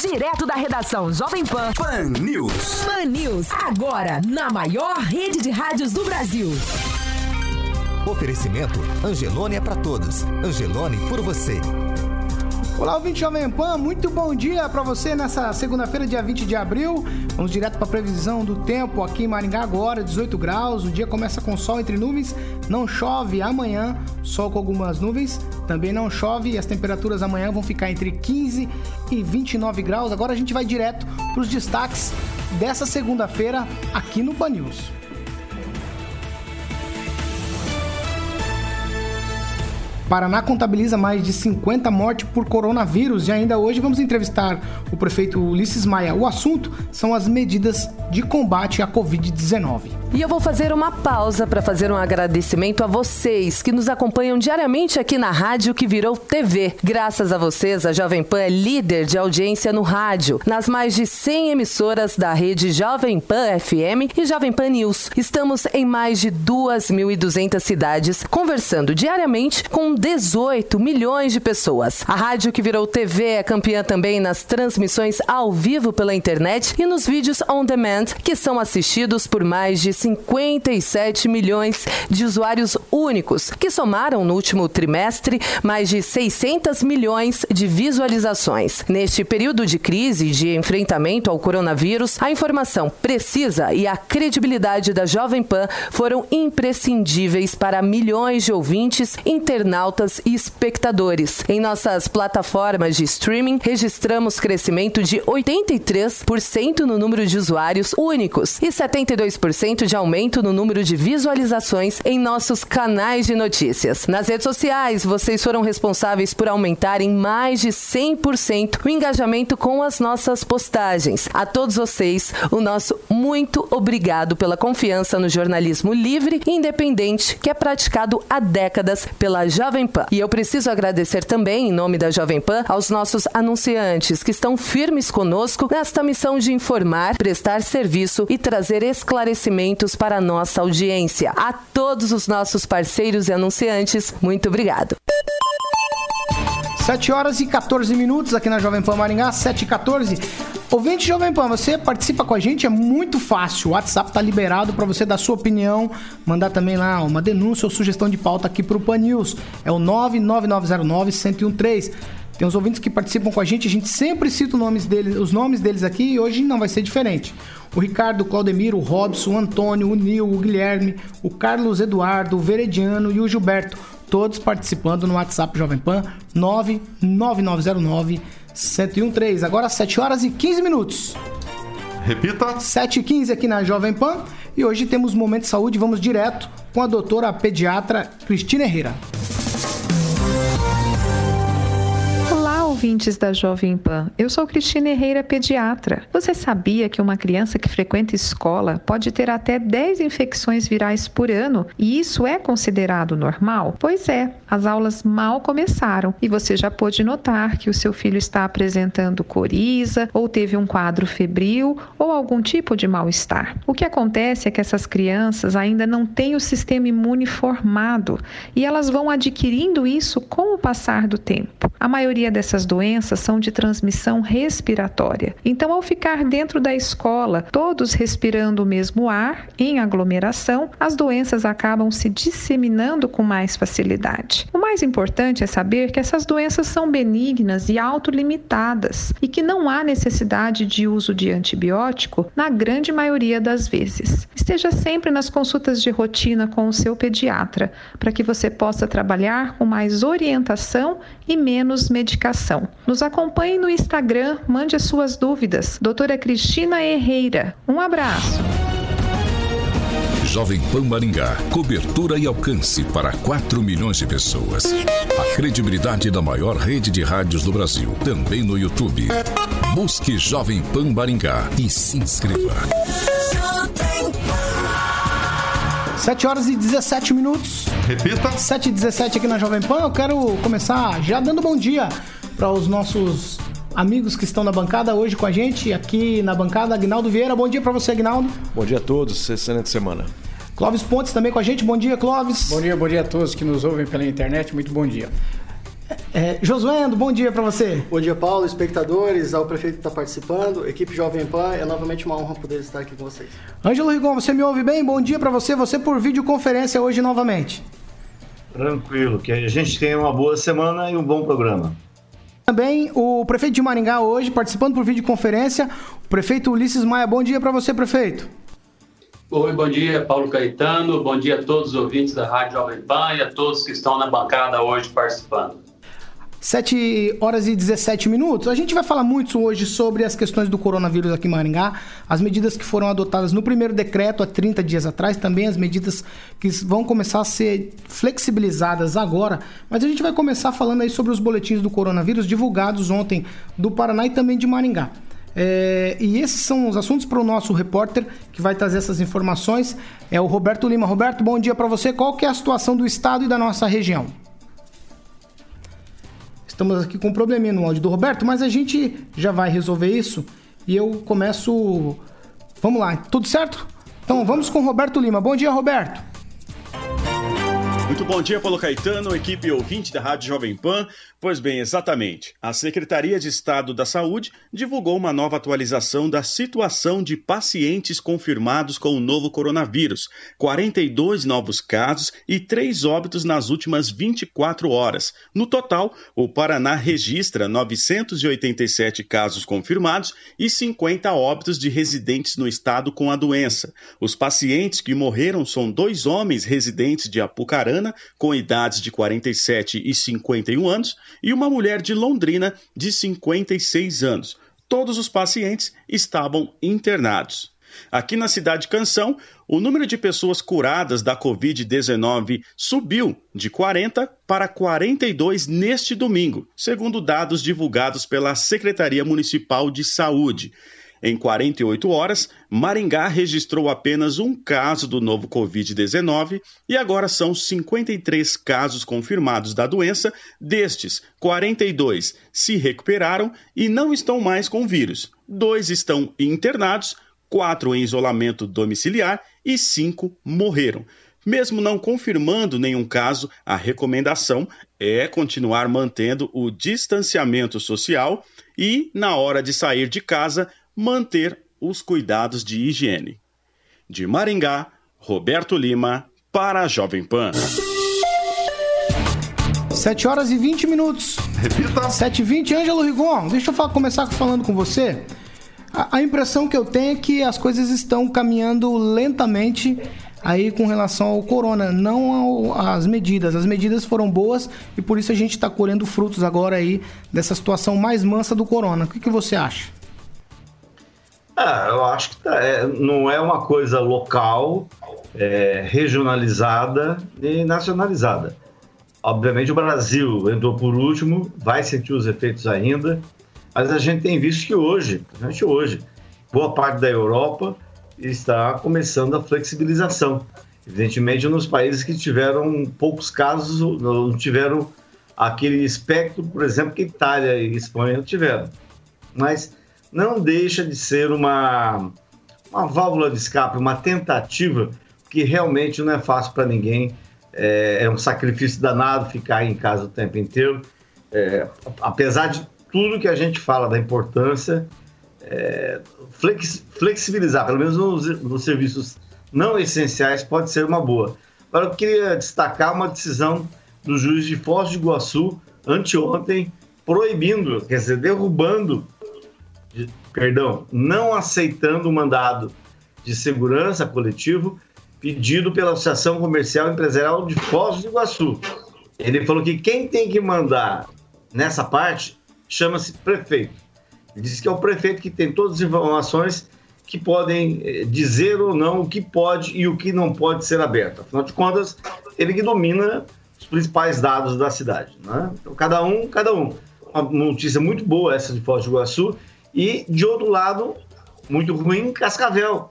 Direto da redação Jovem Pan. Pan News. Pan News. Agora, na maior rede de rádios do Brasil. Oferecimento Angelone é para todos. Angelone por você. Olá, ouvinte Jovem Pan, muito bom dia para você nessa segunda-feira, dia 20 de abril. Vamos direto para a previsão do tempo aqui em Maringá agora, 18 graus. O dia começa com sol entre nuvens, não chove amanhã, sol com algumas nuvens, também não chove e as temperaturas amanhã vão ficar entre 15 e 29 graus. Agora a gente vai direto para os destaques dessa segunda-feira aqui no Pan News. Paraná contabiliza mais de 50 mortes por coronavírus e ainda hoje vamos entrevistar o prefeito Ulisses Maia. O assunto são as medidas de combate à Covid-19. E eu vou fazer uma pausa para fazer um agradecimento a vocês que nos acompanham diariamente aqui na rádio que virou TV. Graças a vocês, a Jovem Pan é líder de audiência no rádio, nas mais de 100 emissoras da rede Jovem Pan FM e Jovem Pan News. Estamos em mais de 2.200 cidades, conversando diariamente com 18 milhões de pessoas. A rádio que virou TV é campeã também nas transmissões ao vivo pela internet e nos vídeos on demand, que são assistidos por mais de 57 milhões de usuários únicos, que somaram no último trimestre mais de 600 milhões de visualizações. Neste período de crise de enfrentamento ao coronavírus, a informação precisa e a credibilidade da Jovem Pan foram imprescindíveis para milhões de ouvintes, internautas e espectadores. Em nossas plataformas de streaming, registramos crescimento de 83% no número de usuários únicos e 72% de aumento no número de visualizações em nossos canais de notícias. Nas redes sociais, vocês foram responsáveis por aumentar em mais de 100% o engajamento com as nossas postagens. A todos vocês, o nosso muito obrigado pela confiança no jornalismo livre e independente que é praticado há décadas pela Jovem Pan. E eu preciso agradecer também, em nome da Jovem Pan, aos nossos anunciantes que estão firmes conosco nesta missão de informar, prestar serviço e trazer esclarecimento para a nossa audiência. A todos os nossos parceiros e anunciantes, muito obrigado. 7 horas e 14 minutos aqui na Jovem Pan Maringá, 7 e 14. Ouvinte Jovem Pan, você participa com a gente, é muito fácil. O WhatsApp tá liberado para você dar sua opinião, mandar também lá uma denúncia ou sugestão de pauta aqui pro Pan News. É o 99909 1013. Tem uns ouvintes que participam com a gente, a gente sempre cita os nomes deles, os nomes deles aqui e hoje não vai ser diferente. O Ricardo, o Claudemiro, o Robson, o Antônio, o Nil, o Guilherme, o Carlos Eduardo, o Verediano e o Gilberto, todos participando no WhatsApp Jovem Pan 99909 1013. Agora 7 horas e 15 minutos. Repita. 7 e 15 aqui na Jovem Pan. E hoje temos Momento de Saúde. Vamos direto com a doutora pediatra Cristina Herrera. Ouvintes da Jovem Pan. Eu sou Cristina Herrera, pediatra. Você sabia que uma criança que frequenta escola pode ter até 10 infecções virais por ano e isso é considerado normal? Pois é, as aulas mal começaram e você já pôde notar que o seu filho está apresentando coriza ou teve um quadro febril ou algum tipo de mal-estar. O que acontece é que essas crianças ainda não têm o sistema imune formado e elas vão adquirindo isso com o passar do tempo. A maioria dessas doenças são de transmissão respiratória. Então, ao ficar dentro da escola, todos respirando o mesmo ar, em aglomeração, as doenças acabam se disseminando com mais facilidade. O mais importante é saber que essas doenças são benignas e autolimitadas e que não há necessidade de uso de antibiótico na grande maioria das vezes. Esteja sempre nas consultas de rotina com o seu pediatra, para que você possa trabalhar com mais orientação e menos medicação. Nos acompanhe no Instagram, mande as suas dúvidas. Doutora Cristina Herreira. Um abraço. Jovem Pan Maringá. Cobertura e alcance para 4 milhões de pessoas. A credibilidade da maior rede de rádios do Brasil. Também no YouTube. Busque Jovem Pan Maringá e se inscreva. 7 horas e 17 minutos. Repita. 7 e 17 aqui na Jovem Pan. Eu quero começar já dando bom dia para os nossos amigos que estão na bancada hoje com a gente. Aqui na bancada, Agnaldo Vieira. Bom dia para você, Agnaldo. Bom dia a todos. Excelente semana. Clóvis Pontes também com a gente. Bom dia, Clóvis. Bom dia, bom dia a todos que nos ouvem pela internet. Muito bom dia. É, Josuendo, bom dia para você. Bom dia, Paulo, espectadores, ao prefeito que está participando, equipe Jovem Pan, é novamente uma honra poder estar aqui com vocês. Ângelo Rigon, você me ouve bem? Bom dia para você, você por videoconferência hoje novamente. Tranquilo, que a gente tenha uma boa semana e um bom programa. Também o prefeito de Maringá hoje participando por videoconferência, o prefeito Ulisses Maia. Bom dia para você, prefeito. Oi, bom dia, Paulo Caetano. Bom dia a todos os ouvintes da Rádio Jovem Pan e a todos que estão na bancada hoje participando. 7 horas e 17 minutos. A gente vai falar muito hoje sobre as questões do coronavírus aqui em Maringá, as medidas que foram adotadas no primeiro decreto há 30 dias atrás, também as medidas que vão começar a ser flexibilizadas agora. Mas a gente vai começar falando aí sobre os boletins do coronavírus divulgados ontem do Paraná e também de Maringá. É, e esses são os assuntos para o nosso repórter que vai trazer essas informações. É o Roberto Lima. Roberto, bom dia para você. Qual que é a situação do estado e da nossa região? Estamos aqui com um probleminha no áudio do Roberto, mas a gente já vai resolver isso e eu começo. Vamos lá, tudo certo? Então vamos com o Roberto Lima. Bom dia, Roberto. Muito bom dia, Paulo Caetano, equipe ouvinte da Rádio Jovem Pan. Pois bem, exatamente. A Secretaria de Estado da Saúde divulgou uma nova atualização da situação de pacientes confirmados com o novo coronavírus. 42 novos casos e 3 óbitos nas últimas 24 horas. No total, o Paraná registra 987 casos confirmados e 50 óbitos de residentes no estado com a doença. Os pacientes que morreram são dois homens residentes de Apucarana, com idades de 47 e 51 anos e uma mulher de Londrina de 56 anos. Todos os pacientes estavam internados. Aqui na cidade Canção, o número de pessoas curadas da Covid-19 subiu de 40 para 42 neste domingo, segundo dados divulgados pela Secretaria Municipal de Saúde. Em 48 horas, Maringá registrou apenas um caso do novo Covid-19 e agora são 53 casos confirmados da doença. Destes, 42 se recuperaram e não estão mais com vírus. Dois estão internados, quatro em isolamento domiciliar e cinco morreram. Mesmo não confirmando nenhum caso, a recomendação é continuar mantendo o distanciamento social e, na hora de sair de casa, manter os cuidados de higiene. De Maringá, Roberto Lima, para a Jovem Pan. 7 horas e 20 minutos. Repita. 7 e 20. Ângelo Rigon, deixa eu falar, começar falando com você. A, a, impressão que eu tenho é que as coisas estão caminhando lentamente aí com relação ao corona, não ao, às medidas. As medidas foram boas e por isso a gente está colhendo frutos agora aí dessa situação mais mansa do corona. O que, que você acha? Ah, eu acho que tá, é, não é uma coisa local, é, regionalizada e nacionalizada. Obviamente o Brasil entrou por último, vai sentir os efeitos ainda, mas a gente tem visto que hoje, principalmente hoje, boa parte da Europa está começando a flexibilização. Evidentemente nos países que tiveram poucos casos, não tiveram aquele espectro, por exemplo, que Itália e Espanha tiveram. Mas não deixa de ser uma, uma válvula de escape, uma tentativa que realmente não é fácil para ninguém. É, é, um sacrifício danado ficar em casa o tempo inteiro. É, apesar de tudo que a gente fala da importância, é, flex, flexibilizar, pelo menos nos, nos, serviços não essenciais, pode ser uma boa. Agora, eu queria destacar uma decisão do juiz de Foz do Iguaçu, anteontem, proibindo, quer dizer, derrubando perdão, não aceitando o mandado de segurança coletivo pedido pela Associação Comercial e Empresarial de Foz do Iguaçu. Ele falou que quem tem que mandar nessa parte chama-se prefeito. Ele disse que é o prefeito que tem todas as informações que podem eh, dizer ou não o que pode e o que não pode ser aberto. Afinal de contas, ele que domina os principais dados da cidade. Né? Então, cada um, cada um. Uma notícia muito boa essa de Foz do Iguaçu e, de outro lado, muito ruim, Cascavel.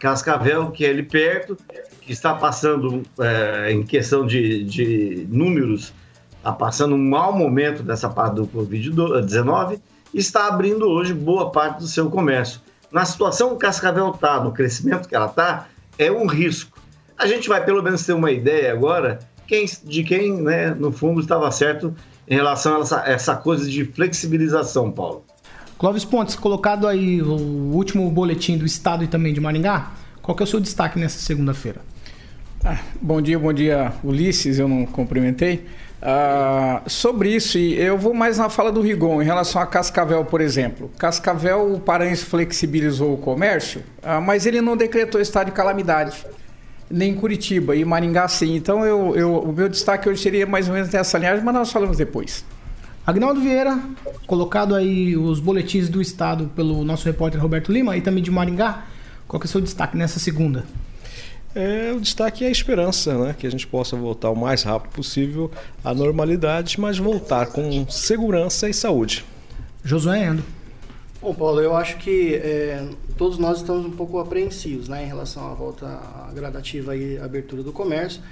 Cascavel, que é ali perto, que está passando, é, em questão de, de números, está passando um mau momento dessa parte do Covid-19, está abrindo hoje boa parte do seu comércio. Na situação que Cascavel está, no crescimento que ela está, é um risco. A gente vai pelo menos ter uma ideia agora quem, de quem, né, no fundo, estava certo em relação a essa, essa coisa de flexibilização, Paulo. Clóvis Pontes, colocado aí o último boletim do Estado e também de Maringá, qual que é o seu destaque nessa segunda-feira? Ah, bom dia, bom dia, Ulisses, eu não cumprimentei. Ah, sobre isso, eu vou mais na fala do Rigon, em relação a Cascavel, por exemplo. Cascavel, o Paraense flexibilizou o comércio, ah, mas ele não decretou estado de calamidade nem Curitiba e Maringá sim. Então eu, eu, o meu destaque hoje seria mais ou menos nessa linhagem, mas nós falamos depois. Agnaldo Vieira, colocado aí os boletins do estado pelo nosso repórter Roberto Lima e também de Maringá. Qual que é o seu destaque nessa segunda? É, o destaque é a esperança, né? Que a gente possa voltar o mais rápido possível à normalidade, mas voltar com segurança e saúde. Josué Endo. Bom, Paulo, eu acho que é, todos nós estamos um pouco apreensivos né, em relação à volta gradativa e abertura do comércio.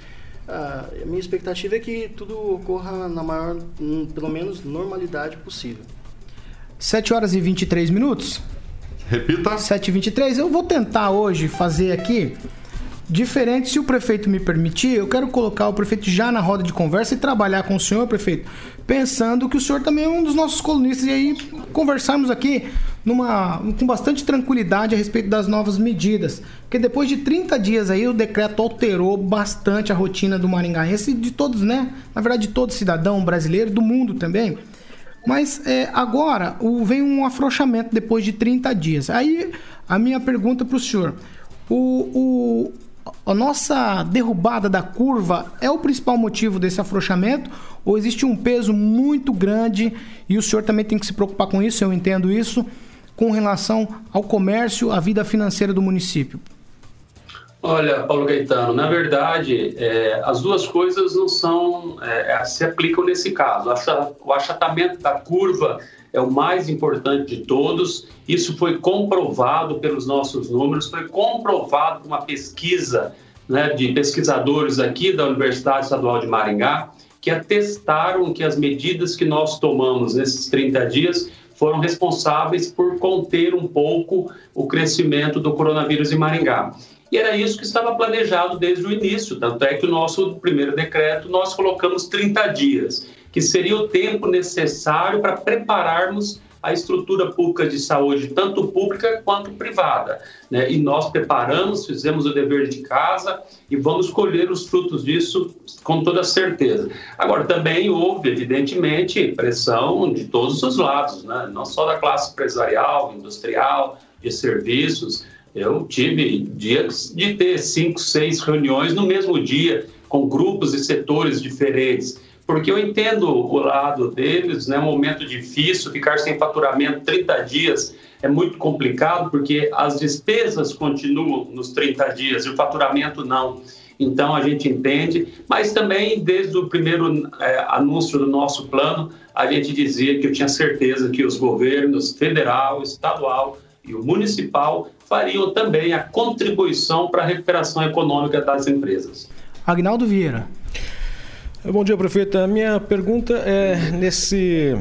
Ah, a minha expectativa é que tudo ocorra na maior, hum, pelo menos, normalidade possível. 7 horas e 23 minutos. Repita. 7 e 23. Eu vou tentar hoje fazer aqui diferente, se o prefeito me permitir, eu quero colocar o prefeito já na roda de conversa e trabalhar com o senhor, prefeito, pensando que o senhor também é um dos nossos colunistas e aí conversarmos aqui numa, com bastante tranquilidade a respeito das novas medidas. Porque depois de 30 dias aí o decreto alterou bastante a rotina do maringaense de todos, né? Na verdade, de todo cidadão brasileiro, do mundo também. Mas é, agora o, vem um afrouxamento depois de 30 dias. Aí a minha pergunta para o senhor: o, a nossa derrubada da curva é o principal motivo desse afrouxamento ou existe um peso muito grande e o senhor também tem que se preocupar com isso, eu entendo isso, com relação ao comércio, à vida financeira do município? Olha, Paulo Gaetano, na verdade, é, as duas coisas não são, é, se aplicam nesse caso. O achatamento da curva é o mais importante de todos. Isso foi comprovado pelos nossos números, foi comprovado por uma pesquisa né, de pesquisadores aqui da Universidade Estadual de Maringá, que atestaram que as medidas que nós tomamos nesses 30 dias foram responsáveis por conter um pouco o crescimento do coronavírus em Maringá. E era isso que estava planejado desde o início, tanto é que o nosso primeiro decreto nós colocamos 30 dias que seria o tempo necessário para prepararmos a estrutura pública de saúde, tanto pública quanto privada. Né? E nós preparamos, fizemos o dever de casa e vamos colher os frutos disso com toda certeza. Agora, também houve, evidentemente, pressão de todos os lados, né? não só da classe empresarial, industrial, de serviços. Eu tive dias de ter cinco, seis reuniões no mesmo dia, com grupos e setores diferentes porque eu entendo o lado deles, né? Um momento difícil, ficar sem faturamento 30 dias é muito complicado, porque as despesas continuam nos 30 dias e o faturamento não. Então a gente entende, mas também desde o primeiro é, anúncio do nosso plano, a gente dizia que eu tinha certeza que os governos federal, estadual e o municipal fariam também a contribuição para a recuperação econômica das empresas. Agnaldo Vieira. Bom dia, prefeito. A minha pergunta é nesse,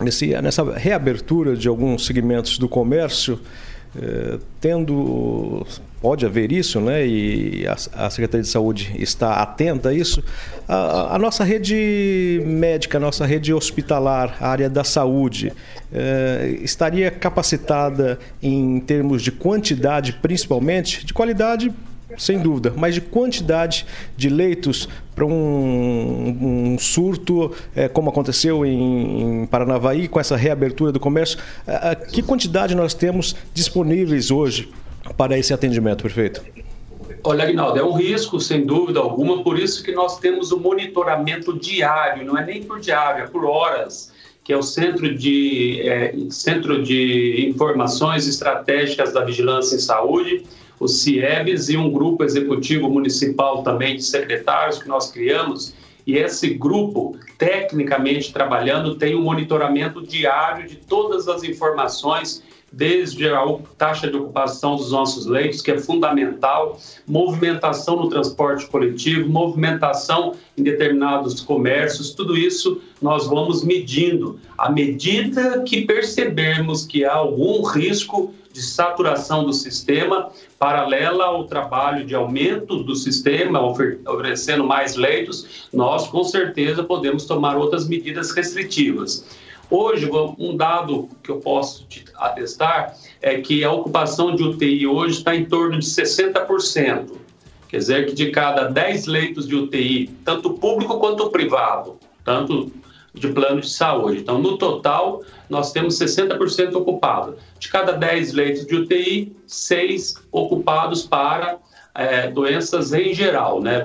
nesse, nessa reabertura de alguns segmentos do comércio, eh, tendo pode haver isso, né? E a, a, Secretaria de Saúde está atenta a isso. A, a, nossa rede médica, a nossa rede hospitalar, a área da saúde, eh, estaria capacitada em termos de quantidade, principalmente, de qualidade sem dúvida, mas de quantidade de leitos para um, um, surto, é, como aconteceu em, em, Paranavaí, com essa reabertura do comércio, é, que quantidade nós temos disponíveis hoje para esse atendimento, prefeito? Olha, Aguinaldo, é um risco, sem dúvida alguma, por isso que nós temos o monitoramento diário, não é nem por diário, é por horas, que é o Centro de, é, Centro de Informações Estratégicas da Vigilância em Saúde, o CIEBS e um grupo executivo municipal também de secretários que nós criamos. E esse grupo, tecnicamente trabalhando, tem um monitoramento diário de todas as informações desde a taxa de ocupação dos nossos leitos, que é fundamental, movimentação no transporte coletivo, movimentação em determinados comércios, tudo isso nós vamos medindo. À medida que percebermos que há algum risco de saturação do sistema, paralela ao trabalho de aumento do sistema, oferecendo mais leitos, nós com certeza podemos tomar outras medidas restritivas. Hoje, um dado que eu posso te atestar é que a ocupação de UTI hoje está em torno de 60%. Quer dizer que de cada 10 leitos de UTI, tanto público quanto privado, tanto de plano de saúde. Então, no total, nós temos 60% ocupado. De cada 10 leitos de UTI, 6 ocupados para é, doenças em geral, né?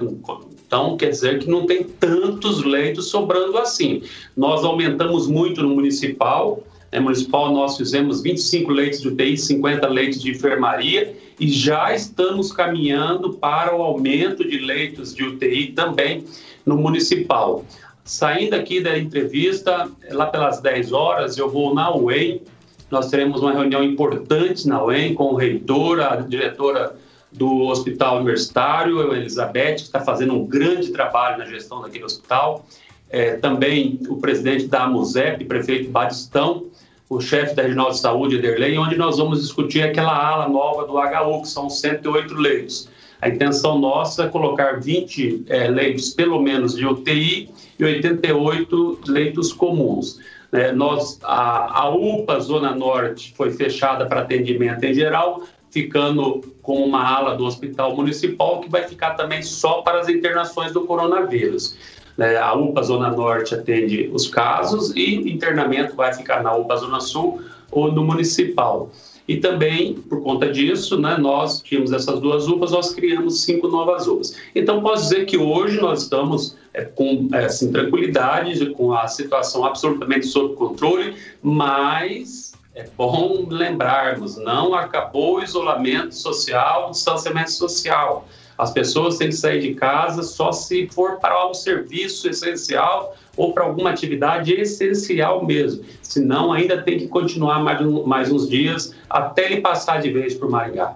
Então, quer dizer que não tem tantos leitos sobrando assim. Nós aumentamos muito no municipal. No municipal, nós fizemos 25 leitos de UTI, 50 leitos de enfermaria e já estamos caminhando para o aumento de leitos de UTI também no municipal. Saindo aqui da entrevista, lá pelas 10 horas, eu vou na UEM. Nós teremos uma reunião importante na UEM com o reitor, a diretora do Hospital Universitário, a Elizabeth, que está fazendo um grande trabalho na gestão daquele hospital. É, também o presidente da AMUSEP, prefeito Batistão, o chefe da Regional de Saúde, Ederley, onde nós vamos discutir aquela ala nova do HU, que são 108 leitos. A intenção nossa é colocar 20 é, leitos, pelo menos, de UTI e 88 leitos comuns. É, nós, a, a UPA Zona Norte foi fechada para atendimento em geral, ficando com uma ala do Hospital Municipal que vai ficar também só para as internações do coronavírus. É, a UPA Zona Norte atende os casos e internamento vai ficar na UPA Zona Sul ou no Municipal. E também, por conta disso, né, nós tínhamos essas duas UPAs, nós criamos cinco novas UPAs. Então, posso dizer que hoje nós estamos é, com é, assim, tranquilidade, com a situação absolutamente sob controle, mas é bom lembrarmos, não acabou o isolamento social, o distanciamento social. As pessoas têm que sair de casa só se for para um serviço essencial ou para alguma atividade essencial mesmo. Senão, ainda tem que continuar mais, um, mais uns dias até ele passar de vez por Maringá.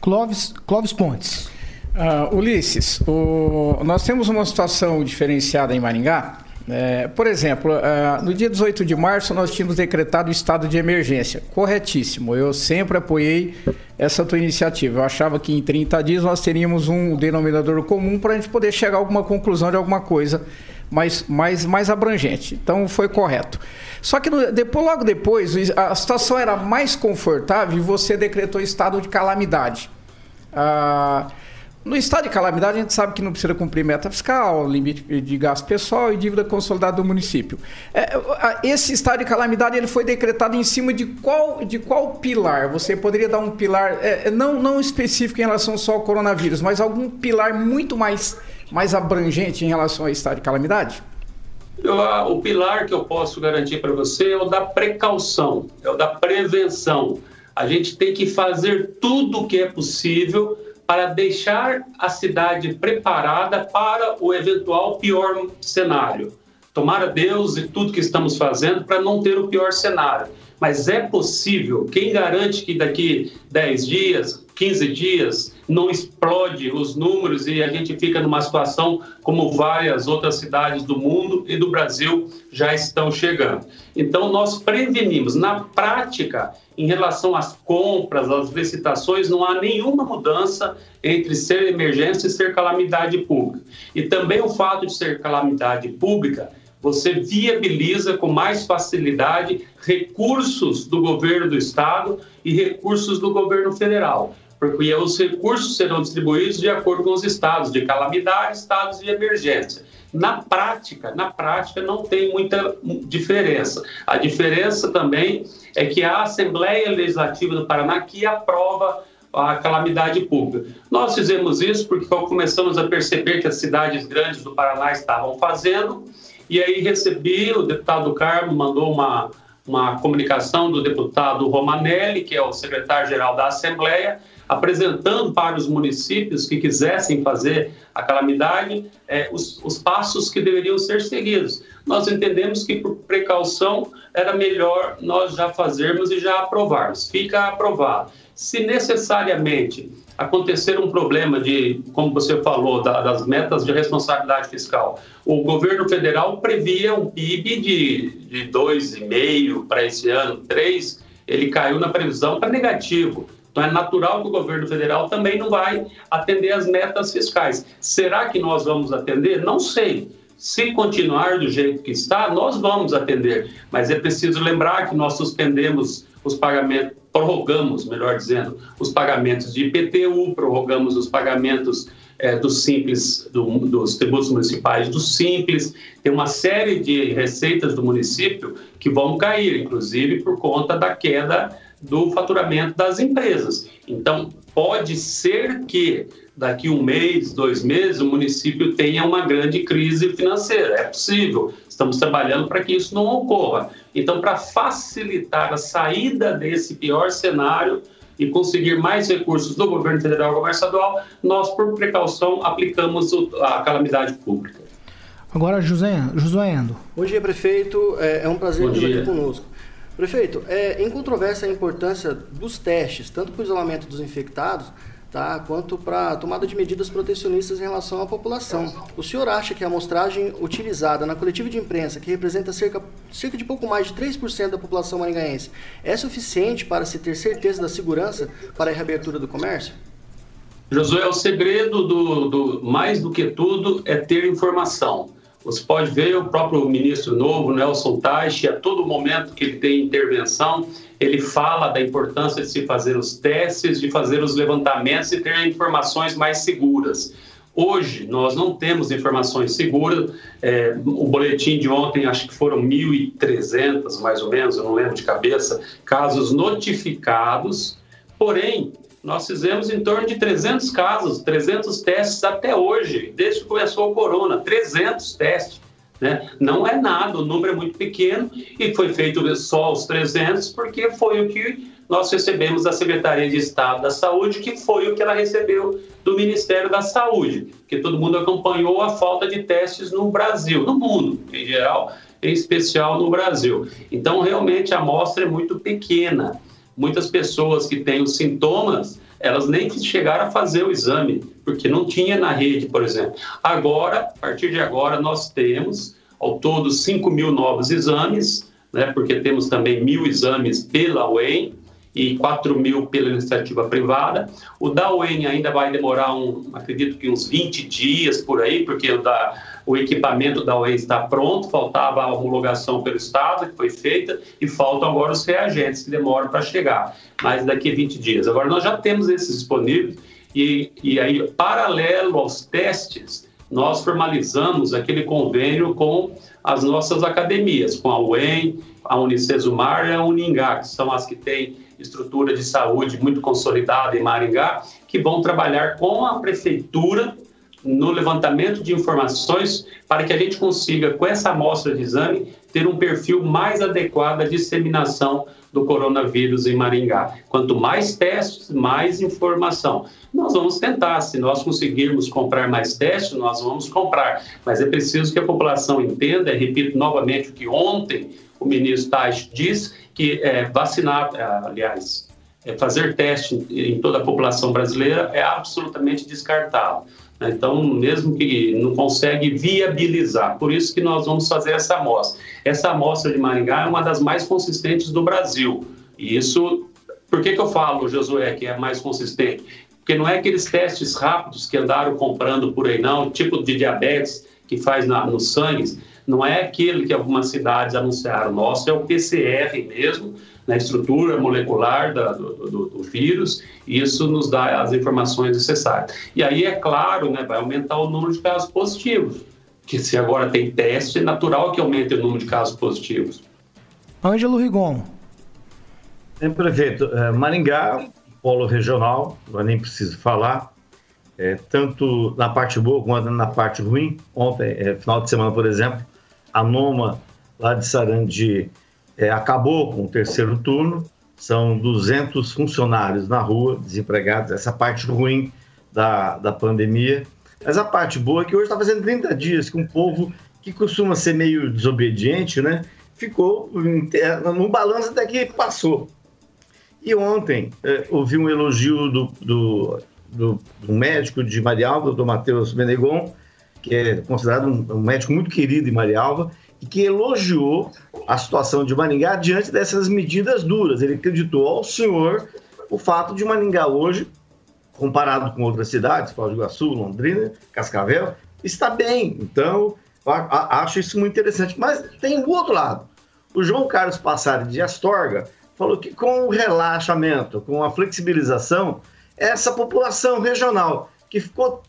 Clóvis, Clóvis Pontes. Uh, Ulisses, o, nós temos uma situação diferenciada em Maringá é, por exemplo, uh, no dia 18 de março nós tínhamos decretado o estado de emergência. Corretíssimo. Eu sempre apoiei essa tua iniciativa. Eu achava que em 30 dias nós teríamos um denominador comum para a gente poder chegar a alguma conclusão de alguma coisa mais, mais, mais abrangente. Então foi correto. Só que no, depois, logo depois a situação era mais confortável e você decretou estado de calamidade. Uh, no estado de calamidade, a gente sabe que não precisa cumprir meta fiscal, limite de gasto pessoal e dívida consolidada do município. É, esse estado de calamidade ele foi decretado em cima de qual, de qual pilar? Você poderia dar um pilar, é, não, não específico em relação só ao coronavírus, mas algum pilar muito mais, mais abrangente em relação ao estado de calamidade? O pilar que eu posso garantir para você é o da precaução, é o da prevenção. A gente tem que fazer tudo o que é possível para deixar a cidade preparada para o eventual pior cenário. Tomara Deus e tudo que estamos fazendo para não ter o pior cenário. Mas é possível. Quem garante que daqui 10 dias, 15 dias, não explode os números e a gente fica numa situação como várias outras cidades do mundo e do Brasil já estão chegando. Então, nós prevenimos. Na prática, em relação às compras, às licitações, não há nenhuma mudança entre ser emergência e ser calamidade pública. E também o fato de ser calamidade pública você viabiliza com mais facilidade recursos do governo do estado e recursos do governo federal, porque os recursos serão distribuídos de acordo com os estados de calamidade, estados de emergência. Na prática, na prática não tem muita diferença. A diferença também é que a Assembleia Legislativa do Paraná que aprova a calamidade pública. Nós fizemos isso porque começamos a perceber que as cidades grandes do Paraná estavam fazendo e aí recebi, o deputado Carmo mandou uma, uma comunicação do deputado Romanelli, que é o secretário-geral da Assembleia, apresentando para os municípios que quisessem fazer a calamidade é, os, os passos que deveriam ser seguidos. Nós entendemos que, por precaução, era melhor nós já fazermos e já aprovarmos. Fica aprovado. Se necessariamente acontecer um problema de, como você falou, da, das metas de responsabilidade fiscal, o governo federal previa um PIB de, de 2,5 para esse ano, 3, ele caiu na previsão para negativo. Então é natural que o governo federal também não vai atender as metas fiscais. Será que nós vamos atender? Não sei. Se continuar do jeito que está, nós vamos atender. Mas é preciso lembrar que nós suspendemos os pagamentos, prorrogamos, melhor dizendo, os pagamentos de IPTU, prorrogamos os pagamentos é, dos simples, do, dos tributos municipais do simples, tem uma série de receitas do município que vão cair, inclusive por conta da queda do faturamento das empresas. Então, pode ser que daqui um mês, dois meses, o município tenha uma grande crise financeira. É possível. Estamos trabalhando para que isso não ocorra. Então, para facilitar a saída desse pior cenário e conseguir mais recursos do governo federal e governo estadual, nós, por precaução, aplicamos a calamidade pública. Agora, José, Josué Endo. Bom dia, prefeito. É, é um prazer ter aqui conosco. Prefeito, é incontrovérsia a importância dos testes, tanto para o isolamento dos infectados, tá, quanto para a tomada de medidas protecionistas em relação à população. O senhor acha que a amostragem utilizada na coletiva de imprensa, que representa cerca, cerca de pouco mais de 3% da população maringaense, é suficiente para se ter certeza da segurança para a reabertura do comércio? Josué, o segredo do, do mais do que tudo é ter informação. Você pode ver o próprio ministro novo, Nelson Teich, a todo momento que ele tem intervenção, ele fala da importância de se fazer os testes, de fazer os levantamentos e ter informações mais seguras. Hoje, nós não temos informações seguras. É, o boletim de ontem, acho que foram 1.300, mais ou menos, eu não lembro de cabeça, casos notificados. Porém, nós fizemos em torno de 300 casos, 300 testes até hoje, desde que começou o corona, 300 testes. Né? Não é nada, o número é muito pequeno e foi feito só os 300 porque foi o que nós recebemos da Secretaria de Estado da Saúde, que foi o que ela recebeu do Ministério da Saúde, que todo mundo acompanhou a falta de testes no Brasil, no mundo em geral, em especial no Brasil. Então, realmente, a amostra é muito pequena muitas pessoas que têm os sintomas, elas nem chegaram a fazer o exame, porque não tinha na rede, por exemplo. Agora, a partir de agora, nós temos ao todo 5 mil novos exames, né, porque temos também mil exames pela UEM e 4 mil pela iniciativa privada. O da UEM ainda vai demorar, um, acredito que uns 20 dias por aí, porque o da o equipamento da UE está pronto, faltava a homologação pelo Estado, que foi feita, e faltam agora os reagentes que demoram para chegar, mas daqui a 20 dias. Agora, nós já temos esses disponíveis, e, e aí, paralelo aos testes, nós formalizamos aquele convênio com as nossas academias, com a UEM, a Unicesumar e a Uningá, que são as que têm estrutura de saúde muito consolidada em Maringá, que vão trabalhar com a prefeitura no levantamento de informações para que a gente consiga, com essa amostra de exame, ter um perfil mais adequado à disseminação do coronavírus em Maringá. Quanto mais testes, mais informação. Nós vamos tentar, se nós conseguirmos comprar mais testes, nós vamos comprar. Mas é preciso que a população entenda, repito novamente o que ontem o ministro Tais disse, que é, vacinar, é, aliás, é, fazer teste em toda a população brasileira é absolutamente descartável. Né? Então, mesmo que não consegue viabilizar, por isso que nós vamos fazer essa amostra. Essa amostra de Maringá é uma das mais consistentes do Brasil. E isso, por que, que eu falo, Josué, que é mais consistente? Porque não é aqueles testes rápidos que andaram comprando por aí, não, tipo de diabetes que faz na, no sangue, não é aquele que algumas cidades anunciaram. Nosso é o PCR mesmo, na estrutura molecular da, do, do, do, vírus, e isso nos dá as informações necessárias. E aí, é claro, né, vai aumentar o número de casos positivos, que se agora tem teste, é natural que aumente o número de casos positivos. Ângelo Rigon. É, prefeito, é, Maringá, polo regional, eu nem preciso falar, é, tanto na parte boa quanto na parte ruim. Ontem, é, final de semana, por exemplo, a Noma, lá de Sarandi, é, acabou com o terceiro turno, são 200 funcionários na rua, desempregados, essa parte ruim da, da pandemia. Mas a parte boa é que hoje está fazendo 30 dias que um povo que costuma ser meio desobediente, né, ficou no balanço até que passou. E ontem eh, ouvi um elogio do, do, do, do médico de Marialva, do Matheus Benegon, que é considerado um, um médico muito querido em Marialva, e que elogiou a situação de Maringá diante dessas medidas duras. Ele acreditou ao senhor o fato de Maringá hoje, comparado com outras cidades, Foz do Iguaçu, Londrina, Cascavel, está bem. Então, acho isso muito interessante. Mas tem o outro lado. O João Carlos Passari de Astorga falou que com o relaxamento, com a flexibilização, essa população regional que ficou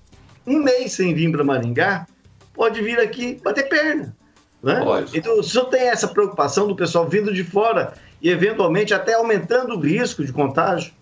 um mês sem vir para Maringá pode vir aqui bater perna. Né? Pode. Então, o senhor tem essa preocupação do pessoal vindo de fora e, eventualmente, até aumentando o risco de contágio?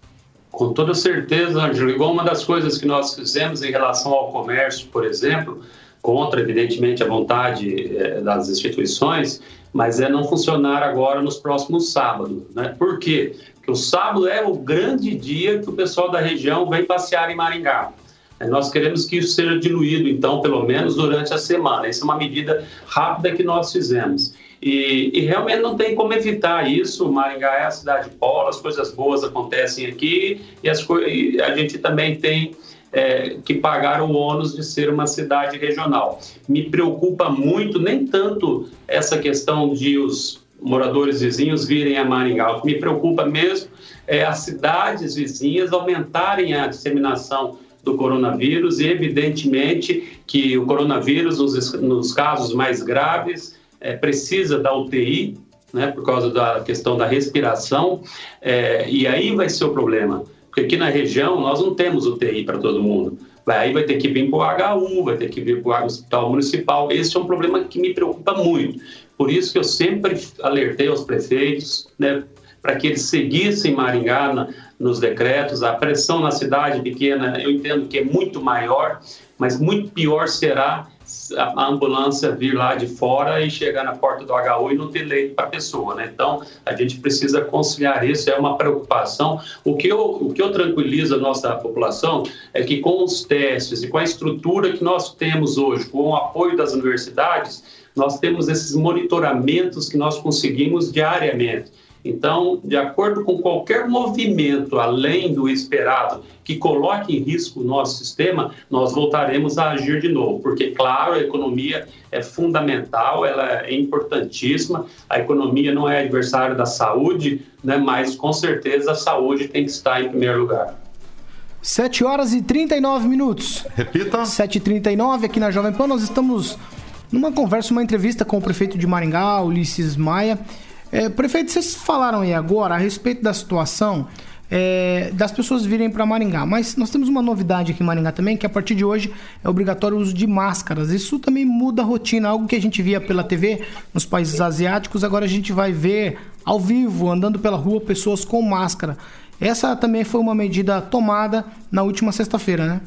Com toda certeza, Ângelo. Igual uma das coisas que nós fizemos em relação ao comércio, por exemplo, contra, evidentemente, a vontade é, das instituições, mas é não funcionar agora nos próximos sábados. Né? Por quê? Porque o sábado é o grande dia que o pessoal da região vem passear em Maringá. É, nós queremos que isso seja diluído, então, pelo menos durante a semana. Essa é uma medida rápida que nós fizemos. E, e, realmente não tem como evitar isso. Maringá é a cidade polo, as coisas boas acontecem aqui e, as, e a gente também tem é, que pagar o ônus de ser uma cidade regional. Me preocupa muito, nem tanto essa questão de os moradores vizinhos virem a Maringá. O que me preocupa mesmo é as cidades vizinhas aumentarem a disseminação do coronavírus e, evidentemente, que o coronavírus, nos, nos casos mais graves, é, precisa da UTI, né, por causa da questão da respiração, é, e aí vai ser o problema. Porque aqui na região nós não temos UTI para todo mundo. Aí vai ter que vir para o HU, vai ter que vir para o hospital municipal. Esse é um problema que me preocupa muito. Por isso que eu sempre alertei aos prefeitos, né, para que eles seguissem Maringá na, nos decretos. A pressão na cidade pequena, eu entendo que é muito maior, mas muito pior será a ambulância vir lá de fora e chegar na porta do HU e não ter leito para a pessoa, né? Então, a gente precisa conciliar isso, é uma preocupação. O que eu, o que eu tranquilizo a nossa população é que com os testes e com a estrutura que nós temos hoje, com o apoio das universidades, nós temos esses monitoramentos que nós conseguimos diariamente. Então, de acordo com qualquer movimento além do esperado que coloque em risco o nosso sistema, nós voltaremos a agir de novo, porque, claro, a economia é fundamental, ela é importantíssima. A economia não é adversária da saúde, né, mas com certeza a saúde tem que estar em primeiro lugar. 7 horas e 39 minutos. Repita. 7h39 aqui na Jovem Pan. Nós estamos numa conversa, uma entrevista com o prefeito de Maringá, Ulisses Maia. É, prefeito, vocês falaram aí agora a respeito da situação é, das pessoas virem para Maringá, mas nós temos uma novidade aqui em Maringá também, que a partir de hoje é obrigatório o uso de máscaras. Isso também muda a rotina, algo que a gente via pela TV nos países asiáticos, agora a gente vai ver ao vivo, andando pela rua, pessoas com máscara. Essa também foi uma medida tomada na última sexta-feira, né?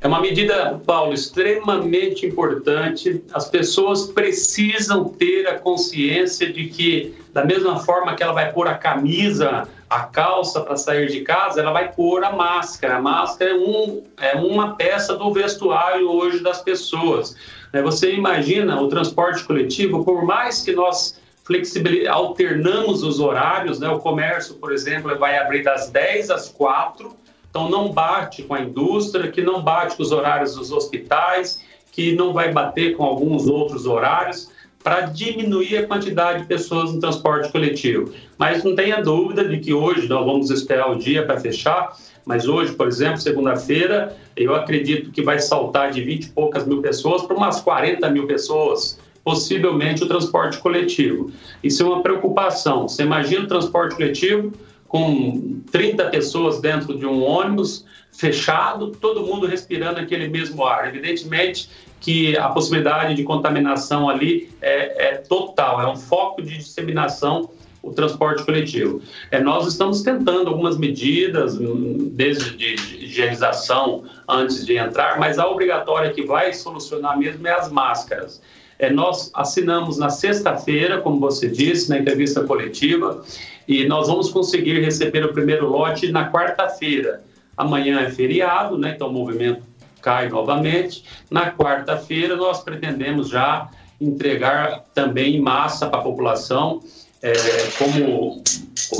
É uma medida, Paulo, extremamente importante. As pessoas precisam ter a consciência de que, da mesma forma que ela vai pôr a camisa, a calça para sair de casa, ela vai pôr a máscara. A máscara é, um, é uma peça do vestuário hoje das pessoas. Né, você imagina o transporte coletivo, por mais que nós alternamos os horários, né? o comércio, por exemplo, vai abrir das 10 às 4 então, não bate com a indústria, que não bate com os horários dos hospitais, que não vai bater com alguns outros horários, para diminuir a quantidade de pessoas no transporte coletivo. Mas não tenha dúvida de que hoje nós vamos esperar o dia para fechar, mas hoje, por exemplo, segunda-feira, eu acredito que vai saltar de 20 e poucas mil pessoas para umas 40 mil pessoas, possivelmente o transporte coletivo. Isso é uma preocupação. Você imagina o transporte coletivo com 30 pessoas dentro de um ônibus fechado, todo mundo respirando aquele mesmo ar. Evidentemente que a possibilidade de contaminação ali é, é total, é um foco de disseminação o transporte coletivo. É, nós estamos tentando algumas medidas, hum, desde de higienização antes de entrar, mas a obrigatória que vai solucionar mesmo é as máscaras. É, nós assinamos na sexta-feira, como você disse, na entrevista coletiva, e nós vamos conseguir receber o primeiro lote na quarta-feira. Amanhã é feriado, né? então o movimento cai novamente. Na quarta-feira, nós pretendemos já entregar também em massa para a população, é, como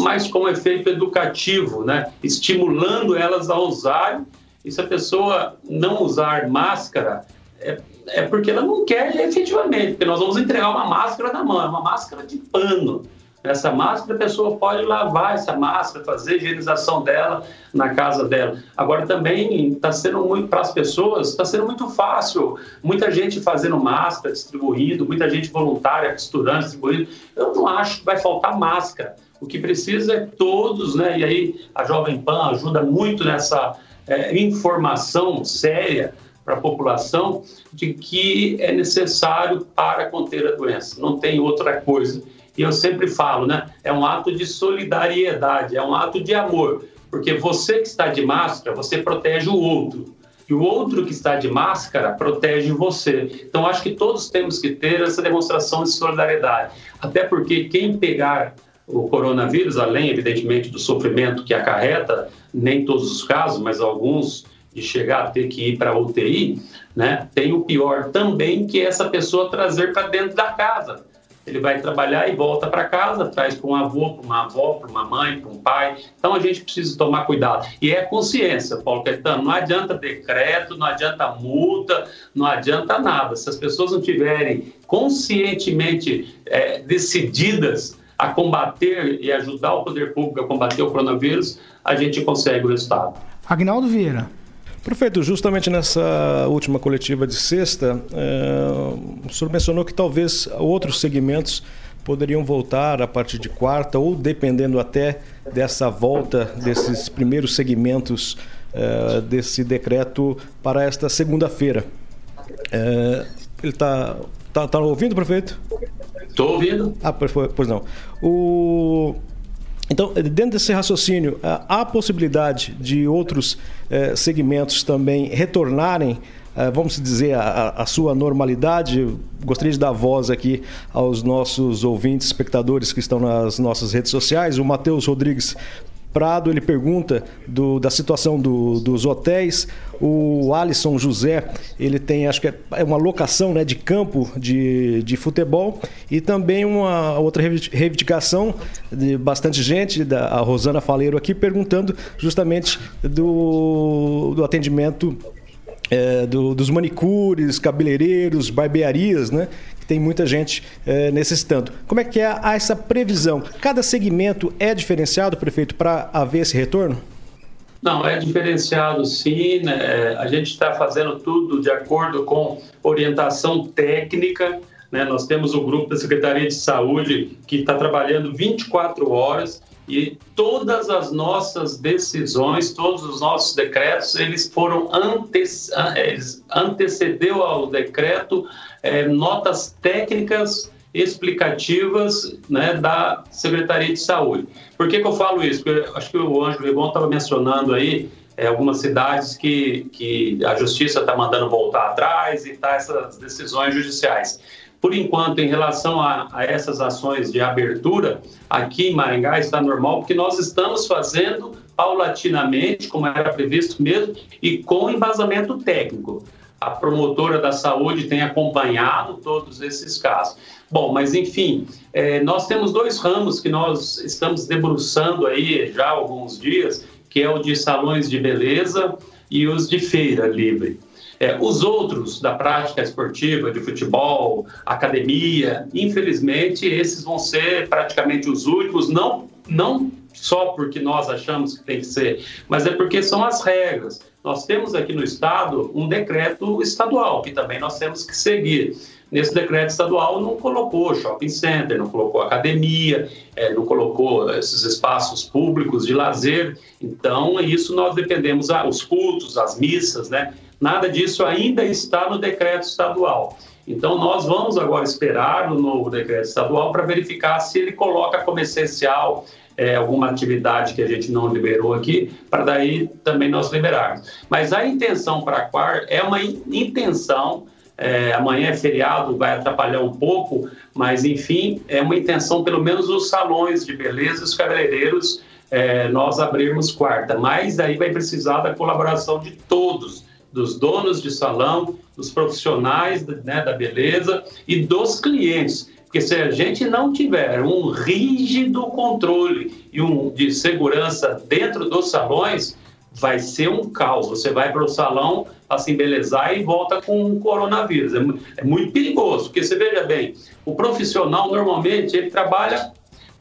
mais como efeito educativo, né? estimulando elas a usarem. E se a pessoa não usar máscara, é, é porque ela não quer efetivamente, porque nós vamos entregar uma máscara na mão, é uma máscara de pano. Essa máscara, a pessoa pode lavar essa máscara, fazer a higienização dela na casa dela. Agora, também está sendo muito, para as pessoas, está sendo muito fácil. Muita gente fazendo máscara, distribuindo, muita gente voluntária costurando, distribuindo. Eu não acho que vai faltar máscara. O que precisa é todos, né? E aí a Jovem Pan ajuda muito nessa é, informação séria para a população de que é necessário para conter a doença. Não tem outra coisa. E eu sempre falo, né? É um ato de solidariedade, é um ato de amor, porque você que está de máscara, você protege o outro. E o outro que está de máscara protege você. Então, acho que todos temos que ter essa demonstração de solidariedade. Até porque quem pegar o coronavírus, além, evidentemente, do sofrimento que acarreta, nem todos os casos, mas alguns de chegar a ter que ir para UTI, né, tem o pior também, que é essa pessoa trazer para dentro da casa. Ele vai trabalhar e volta para casa, traz para um avô, para uma avó, para uma mãe, para um pai. Então a gente precisa tomar cuidado. E é consciência, Paulo Caetano. Não adianta decreto, não adianta multa, não adianta nada. Se as pessoas não tiverem conscientemente é, decididas a combater e ajudar o poder público a combater o coronavírus, a gente consegue o resultado. Agnaldo Vieira. Prefeito, justamente nessa última coletiva de sexta, é, o senhor mencionou que talvez outros segmentos poderiam voltar a partir de quarta, ou dependendo até dessa volta desses primeiros segmentos é, desse decreto para esta segunda-feira. É, ele está tá, tá ouvindo, prefeito? Estou ouvindo. Ah, pois não. O então, dentro desse raciocínio, há possibilidade de outros eh, segmentos também retornarem, eh, vamos dizer, a, sua normalidade? Gostaria de dar voz aqui aos nossos ouvintes, espectadores que estão nas nossas redes sociais. O Matheus Rodrigues Prado, ele pergunta do, da situação do, dos hotéis. O Alisson José, ele tem, acho que é, uma locação né, de campo de, de futebol e também uma outra reivindicação de bastante gente, da a Rosana Faleiro aqui, perguntando justamente do, do atendimento é, do, dos manicures, cabeleireiros, barbearias, né? Tem muita gente é, necessitando. Como é que é essa previsão? Cada segmento é diferenciado, prefeito, para haver esse retorno? Não, é diferenciado sim. Né? É, a gente está fazendo tudo de acordo com orientação técnica. Né? Nós temos o grupo da Secretaria de Saúde que está trabalhando 24 horas e todas as nossas decisões, todos os nossos decretos, eles foram antes, eles antecedeu ao decreto é, notas técnicas explicativas né, da Secretaria de Saúde. Por que, que eu falo isso? Porque acho que o Ângelo Lebon estava mencionando aí é, algumas cidades que, que a justiça está mandando voltar atrás e tá essas decisões judiciais. Por enquanto, em relação a, a, essas ações de abertura, aqui em Maringá está normal, porque nós estamos fazendo paulatinamente, como era previsto mesmo, e com embasamento técnico. A promotora da saúde tem acompanhado todos esses casos. Bom, mas enfim, é, nós temos dois ramos que nós estamos debruçando aí já há alguns dias, que é o de salões de beleza e os de feira livre. É, os outros da prática esportiva, de futebol, academia, infelizmente, esses vão ser praticamente os últimos, não, não só porque nós achamos que tem que ser, mas é porque são as regras. Nós temos aqui no Estado um decreto estadual, que também nós temos que seguir. Nesse decreto estadual não colocou shopping center, não colocou academia, é, não colocou esses espaços públicos de lazer. Então, isso nós dependemos, ah, os cultos, as missas, né? Nada disso ainda está no decreto estadual. Então, nós vamos agora esperar o novo decreto estadual para verificar se ele coloca como essencial é, alguma atividade que a gente não liberou aqui, para daí também nós liberarmos. Mas a intenção para a Quar é uma intenção É, amanhã é feriado, vai atrapalhar um pouco, mas enfim, é uma intenção, pelo menos os salões de beleza, os cabeleireiros, é, nós abrirmos quarta. Mas aí vai precisar da colaboração de todos, dos donos de salão, dos profissionais né, da beleza e dos clientes. Porque se a gente não tiver um rígido controle e um de segurança dentro dos salões, vai ser um caos. Você vai para o salão para se embelezar e volta com um coronavírus. É, é, muito perigoso, porque você veja bem, o profissional normalmente ele trabalha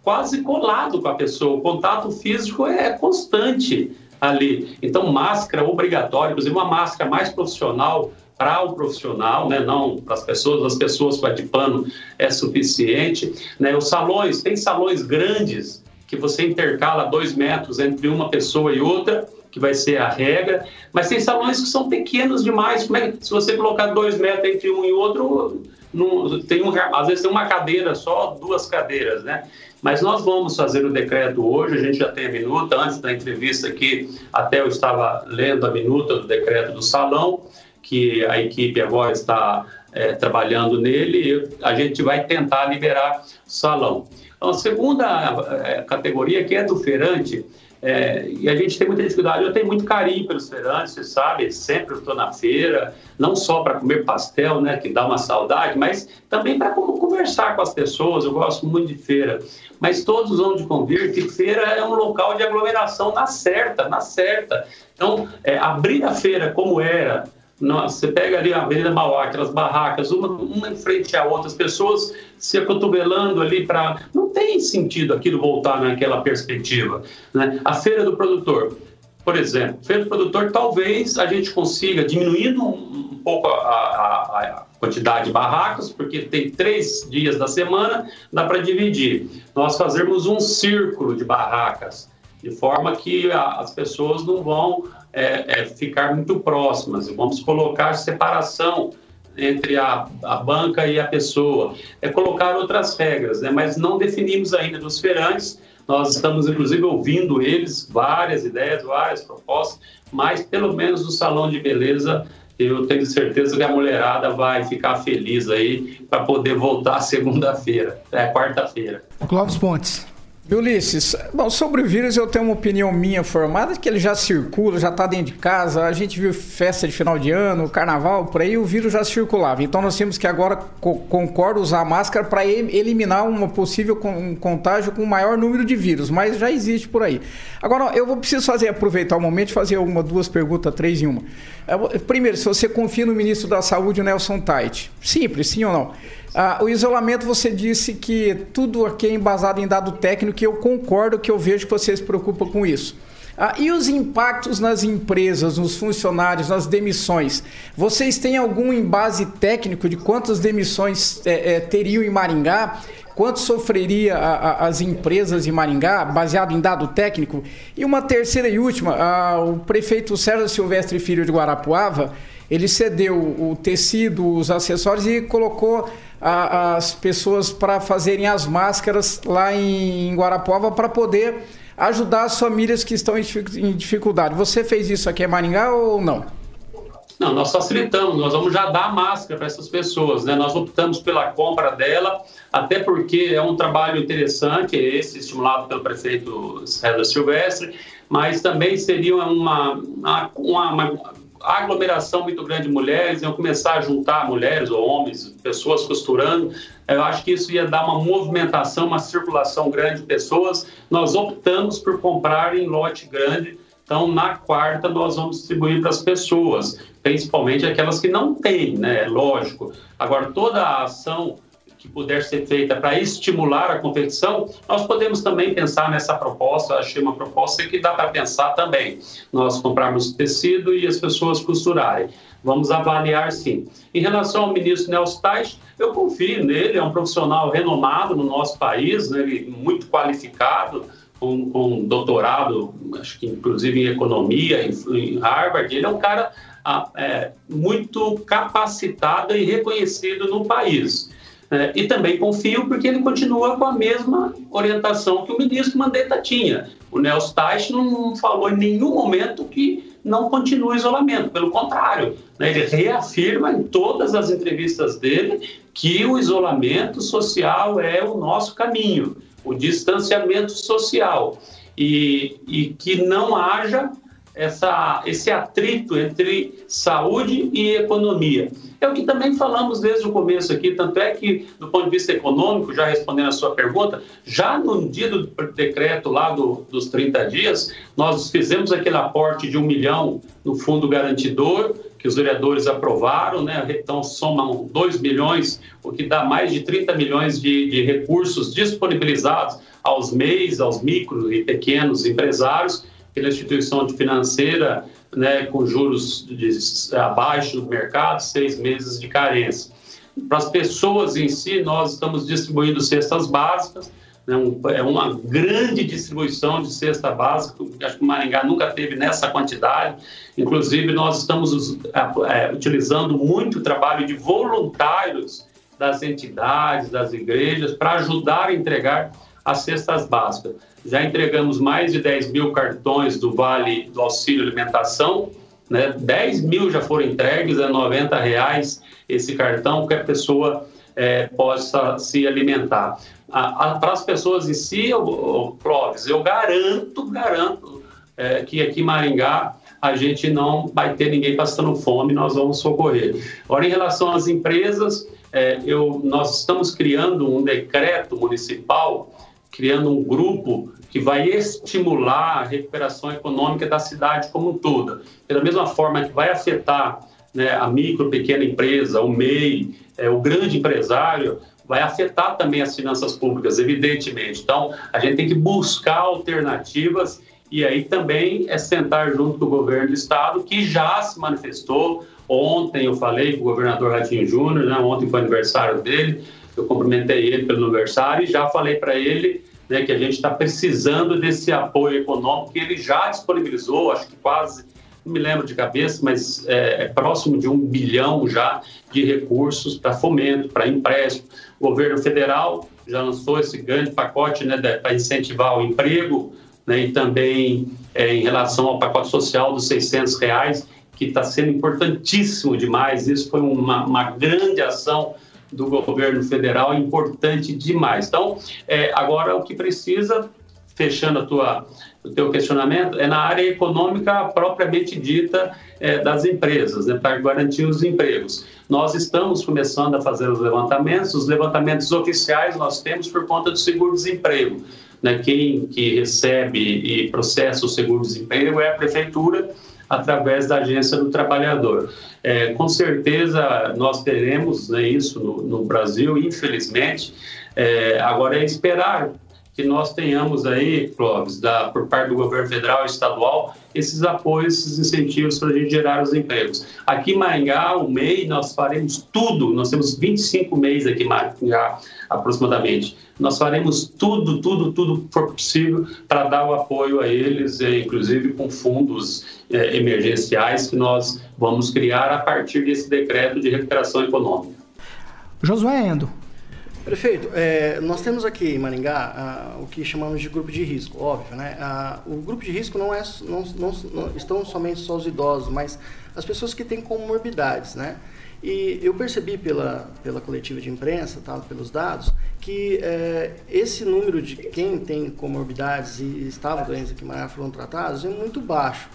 quase colado com a pessoa, o contato físico é constante ali. Então, máscara obrigatória, inclusive uma máscara mais profissional para o profissional, né, não para as pessoas, as pessoas com a de pano é suficiente. Né? Os salões, tem salões grandes que você intercala dois metros entre uma pessoa e outra, que vai ser a regra, mas tem salões que são pequenos demais. Como é que, se você colocar dois metros entre um e outro, não, tem um, às vezes tem uma cadeira só, duas cadeiras, né? Mas nós vamos fazer o decreto hoje, a gente já tem a minuta, antes da entrevista aqui, até eu estava lendo a minuta do decreto do salão, que a equipe agora está é, trabalhando nele, a gente vai tentar liberar o salão. Então, a segunda é, categoria, que é do feirante, é, e a gente tem muita dificuldade. Eu tenho muito carinho pelos feirantes, você sabe, sempre estou na feira, não só para comer pastel, né, que dá uma saudade, mas também para conversar com as pessoas. Eu gosto muito de feira. Mas todos vão de convir que feira é um local de aglomeração na certa, na certa. Então, é, abrir a feira como era você pega ali a Avenida Mauá, aquelas barracas, uma, uma em frente à outra, as pessoas se acotovelando ali para. Não tem sentido aquilo voltar naquela perspectiva. Né? A feira do produtor, por exemplo, feira do produtor, talvez a gente consiga, diminuindo um pouco a, a, a, quantidade de barracas, porque tem três dias da semana, dá para dividir. Nós fazermos um círculo de barracas, de forma que as pessoas não vão é, é ficar muito próximas. Vamos colocar separação entre a, a, banca e a pessoa. É colocar outras regras, né? mas não definimos ainda dos feirantes. Nós estamos, inclusive, ouvindo eles, várias ideias, várias propostas, mas pelo menos no salão de beleza eu tenho certeza que a mulherada vai ficar feliz aí para poder voltar segunda-feira, é quarta-feira. Clóvis Pontes. Ulisses, bom, sobre o vírus eu tenho uma opinião minha formada, que ele já circula, já está dentro de casa, a gente viu festa de final de ano, carnaval, por aí o vírus já circulava. Então nós temos que agora, co concordo, usar máscara para eliminar uma possível um contágio com maior número de vírus, mas já existe por aí. Agora, eu vou preciso fazer, aproveitar o momento e fazer uma, duas perguntas, três em uma. Primeiro, se você confia no ministro da Saúde, o Nelson Tait. Simples, sim ou não? Ah, o isolamento, você disse que tudo aqui é embasado em dado técnico, e eu concordo que eu vejo que você se preocupa com isso. Ah, e os impactos nas empresas, nos funcionários, nas demissões? Vocês têm algum embase técnico de quantas demissões é, é, teriam em Maringá? Quanto sofreria a, a, as empresas em Maringá, baseado em dado técnico? E uma terceira e última, ah, o prefeito Sérgio Silvestre Filho de Guarapuava, ele cedeu o tecido, os acessórios e colocou a, as pessoas para fazerem as máscaras lá em, em para poder ajudar as famílias que estão em dificuldade. Você fez isso aqui em Maringá ou não? Não, nós facilitamos, nós vamos já dar máscara para essas pessoas, né? Nós optamos pela compra dela, até porque é um trabalho interessante, esse estimulado pelo prefeito César Silvestre, mas também seria uma, uma, uma aglomeração muito grande de mulheres, iam começar a juntar mulheres ou homens, pessoas costurando. Eu acho que isso ia dar uma movimentação, uma circulação grande de pessoas. Nós optamos por comprar em lote grande. Então, na quarta, nós vamos distribuir para as pessoas, principalmente aquelas que não têm, né? Lógico. Agora, toda a ação que puder ser feita para estimular a competição, nós podemos também pensar nessa proposta. Achei uma proposta que dá para pensar também. Nós comprarmos tecido e as pessoas costurarem. Vamos avaliar sim. Em relação ao ministro Nelson Tais, eu confio nele, é um profissional renomado no nosso país, né, muito qualificado, com, com doutorado, acho que inclusive em economia, em, em Harvard. Ele é um cara ah, é, muito capacitado e reconhecido no país. É, e também confio porque ele continua com a mesma orientação que o ministro Mandetta tinha. O Nelson Teich não falou em nenhum momento que não continue o isolamento, pelo contrário, né, ele reafirma em todas as entrevistas dele que o isolamento social é o nosso caminho, o distanciamento social, e, e que não haja essa, esse atrito entre saúde e economia. É o que também falamos desde o começo aqui, tanto é que, do ponto de vista econômico, já respondendo a sua pergunta, já no dia do decreto lá do, dos 30 dias, nós fizemos aquele aporte de um milhão no fundo garantidor, que os vereadores aprovaram, né? então somam 2 milhões, o que dá mais de 30 milhões de, de recursos disponibilizados aos MEIs, aos micro e pequenos empresários, pela instituição financeira né, com juros de, abaixo do mercado, seis meses de carência. Para as pessoas em si, nós estamos distribuindo cestas básicas, né, um, é uma grande distribuição de cesta básica, acho que o Maringá nunca teve nessa quantidade. Inclusive, nós estamos é, utilizando muito o trabalho de voluntários das entidades, das igrejas, para ajudar a entregar as cestas básicas. Já entregamos mais de 10 mil cartões do Vale do Auxílio Alimentação, né? 10 mil já foram entregues, é 90 reais esse cartão que a pessoa é, possa se alimentar. Para as pessoas em si, eu, Clóvis, eu garanto, garanto é, que aqui em Maringá a gente não vai ter ninguém passando fome, nós vamos socorrer. Agora, em relação às empresas, é, eu, nós estamos criando um decreto municipal criando um grupo que vai estimular a recuperação econômica da cidade como um todo. Da mesma forma que vai afetar né, a micro, pequena empresa, o MEI, é, o grande empresário, vai afetar também as finanças públicas, evidentemente. Então, a gente tem que buscar alternativas e aí também é sentar junto com o governo do estado, que já se manifestou. Ontem eu falei com o governador Ratinho Júnior, né? ontem foi aniversário dele, eu cumprimentei ele pelo aniversário e já falei para ele né, que a gente está precisando desse apoio econômico que ele já disponibilizou, acho que quase, não me lembro de cabeça, mas é, é próximo de um bilhão já de recursos para fomento, para empréstimo. O governo federal já lançou esse grande pacote né, para incentivar o emprego né, e também é, em relação ao pacote social dos 600 reais, que está sendo importantíssimo demais. Isso foi uma, uma grande ação do governo federal é importante demais. Então, é, agora o que precisa, fechando a tua, o teu questionamento, é na área econômica propriamente dita é, das empresas, né, para garantir os empregos. Nós estamos começando a fazer os levantamentos, os levantamentos oficiais nós temos por conta do seguro-desemprego. Né, quem que recebe e processa o seguro-desemprego é a prefeitura, através da Agência do Trabalhador. É, com certeza nós teremos né, isso no, no, Brasil, infelizmente. É, agora é esperar que nós tenhamos aí, Clóvis, da, por parte do governo federal e estadual, esses apoios, esses incentivos para a gente gerar os empregos. Aqui em Maringá, o MEI, nós faremos tudo, nós temos 25 MEIs aqui em Maringá, aproximadamente. Nós faremos tudo, tudo, tudo que for possível para dar o apoio a eles, é, inclusive com fundos é, emergenciais que nós vamos criar a partir desse decreto de recuperação econômica. Josué Endo. Prefeito, é, nós temos aqui em Maringá uh, o que chamamos de grupo de risco, óbvio, né? Uh, o grupo de risco não é, não, não, não, estão somente só os idosos, mas as pessoas que têm comorbidades, né? E eu percebi pela, pela coletiva de imprensa, tá, pelos dados, que é, esse número de quem tem comorbidades e estavam doentes aqui em Maringá foram tratados é muito baixo.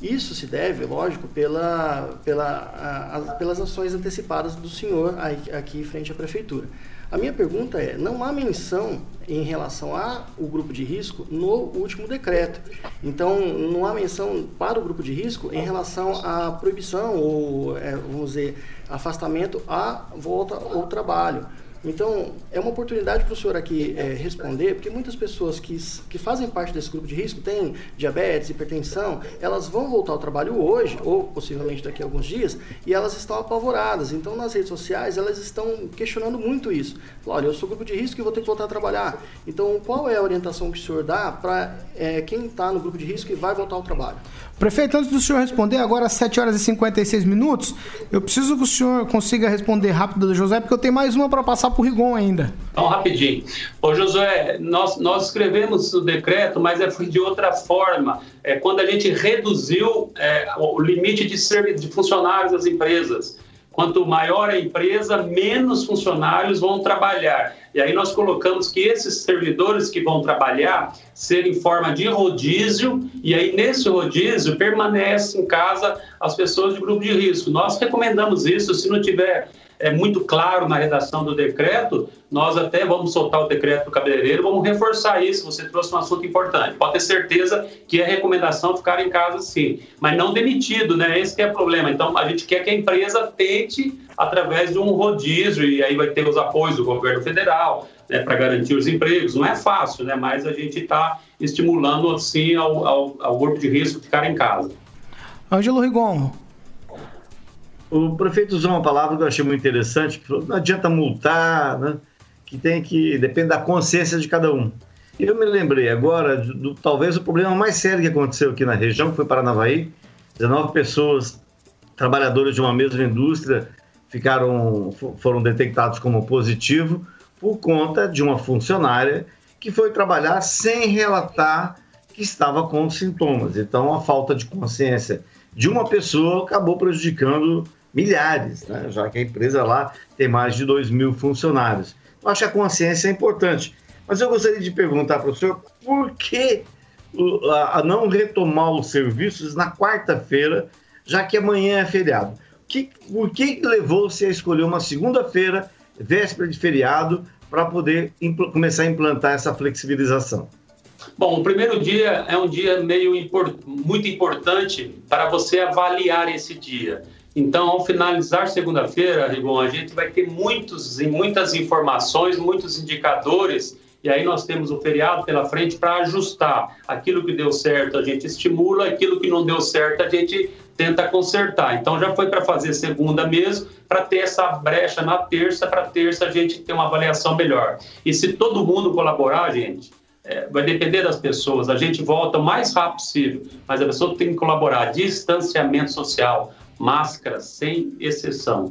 Isso se deve, lógico, pela, pela, a, a, pelas ações antecipadas do senhor aí, aqui frente à prefeitura. A minha pergunta é: não há menção em relação ao grupo de risco no último decreto. Então, não há menção para o grupo de risco em relação à proibição ou, é, vamos dizer, afastamento à volta ao trabalho. Então, é uma oportunidade para o senhor aqui é, responder, porque muitas pessoas que, que fazem parte desse grupo de risco, têm diabetes, hipertensão, elas vão voltar ao trabalho hoje, ou possivelmente daqui a alguns dias, e elas estão apavoradas. Então, nas redes sociais, elas estão questionando muito isso. Olha, eu sou grupo de risco e vou ter que voltar a trabalhar. Então, qual é a orientação que o senhor dá para é, quem está no grupo de risco e vai voltar ao trabalho? Prefeito, antes do senhor responder, agora às 7 horas e 56 minutos, eu preciso que o senhor consiga responder rápido, José, porque eu tenho mais uma para passar para o Rigon ainda. Então, rapidinho. Ô, Josué, nós, nós escrevemos o decreto, mas é de outra forma. É quando a gente reduziu é, o limite de, de funcionários das empresas. Quanto maior a empresa, menos funcionários vão trabalhar. E aí nós colocamos que esses servidores que vão trabalhar serem em forma de rodízio, e aí nesse rodízio permanece em casa as pessoas de grupo de risco. Nós recomendamos isso, se não tiver é muito claro na redação do decreto, nós até vamos soltar o decreto do cabeleireiro, vamos reforçar isso. Você trouxe um assunto importante. Pode ter certeza que é recomendação ficar em casa sim, mas não demitido, né? Esse é o problema. Então, a gente quer que a empresa tente através de um rodízio, e aí vai ter os apoios do governo federal, né, para garantir os empregos. Não é fácil, né? Mas a gente está estimulando, assim, ao, ao, ao grupo de risco ficar em casa. Ângelo Rigon, o prefeito usou uma palavra que eu achei muito interessante, que falou, não adianta multar, né? que tem que depende da consciência de cada um. Eu me lembrei agora do, do, talvez o problema mais sério que aconteceu aqui na região, que foi Paranavaí, 19 pessoas trabalhadoras de uma mesma indústria ficaram foram detectados como positivo por conta de uma funcionária que foi trabalhar sem relatar que estava com sintomas. Então a falta de consciência de uma pessoa acabou prejudicando milhares, né? já que a empresa lá tem mais de 2 mil funcionários. Eu acho que a consciência é importante. Mas eu gostaria de perguntar para o senhor por que a não retomar os serviços na quarta-feira, já que amanhã é feriado. Que, por que levou-se a escolher uma segunda-feira, véspera de feriado, para poder começar a implantar essa flexibilização? Bom, o primeiro dia é um dia meio import muito importante para você avaliar esse dia. Então, ao finalizar segunda-feira, Rigon, a gente vai ter muitos, muitas informações, muitos indicadores, e aí nós temos o feriado pela frente para ajustar. Aquilo que deu certo, a gente estimula, aquilo que não deu certo, a gente tenta consertar. Então, já foi para fazer segunda mesmo, para ter essa brecha na terça, para terça a gente ter uma avaliação melhor. E se todo mundo colaborar, gente, é, vai depender das pessoas. A gente volta o mais rápido possível, mas a pessoa tem que colaborar. Distanciamento social, máscara sem exceção.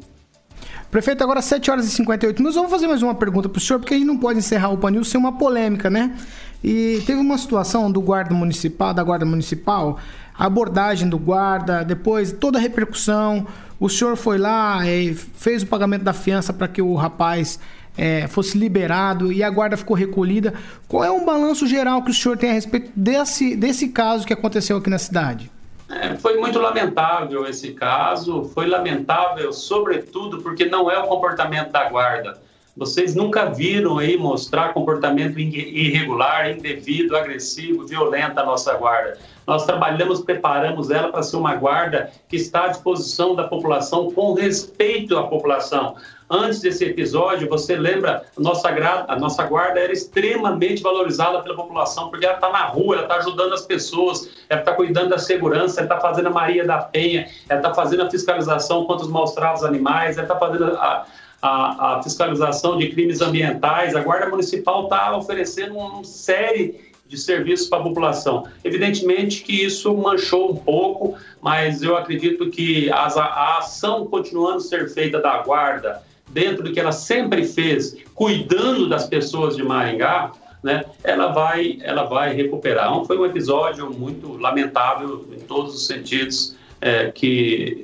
Prefeito, agora 7 horas e 58 minutos. Vamos fazer mais uma pergunta para o senhor, porque a gente não pode encerrar o Panil sem uma polêmica, né? E teve uma situação do guarda municipal, da guarda municipal, a abordagem do guarda, depois toda a repercussão. O senhor foi lá e fez o pagamento da fiança para que o rapaz é, fosse liberado e a guarda ficou recolhida. Qual é o balanço geral que o senhor tem a respeito desse, desse caso que aconteceu aqui na cidade? É, foi muito lamentável esse caso, foi lamentável, sobretudo, porque não é o comportamento da guarda. Vocês nunca viram aí mostrar comportamento irregular, indevido, agressivo, violento à nossa guarda. Nós trabalhamos, preparamos ela para ser uma guarda que está à disposição da população com respeito à população. Antes desse episódio, você lembra, a nossa, a nossa guarda era extremamente valorizada pela população, porque ela está na rua, ela está ajudando as pessoas, ela está cuidando da segurança, ela está fazendo a Maria da Penha, ela está fazendo a fiscalização contra os maus tratos animais, ela está fazendo a, a, a, fiscalização de crimes ambientais. A Guarda Municipal está oferecendo uma série de serviços para a população. Evidentemente que isso manchou um pouco, mas eu acredito que a, a ação continuando a ser feita da Guarda, dentro do que ela sempre fez, cuidando das pessoas de Maringá, né, ela vai, ela vai recuperar. Então, foi um episódio muito lamentável em todos os sentidos, é, que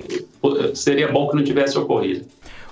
seria bom que não tivesse ocorrido.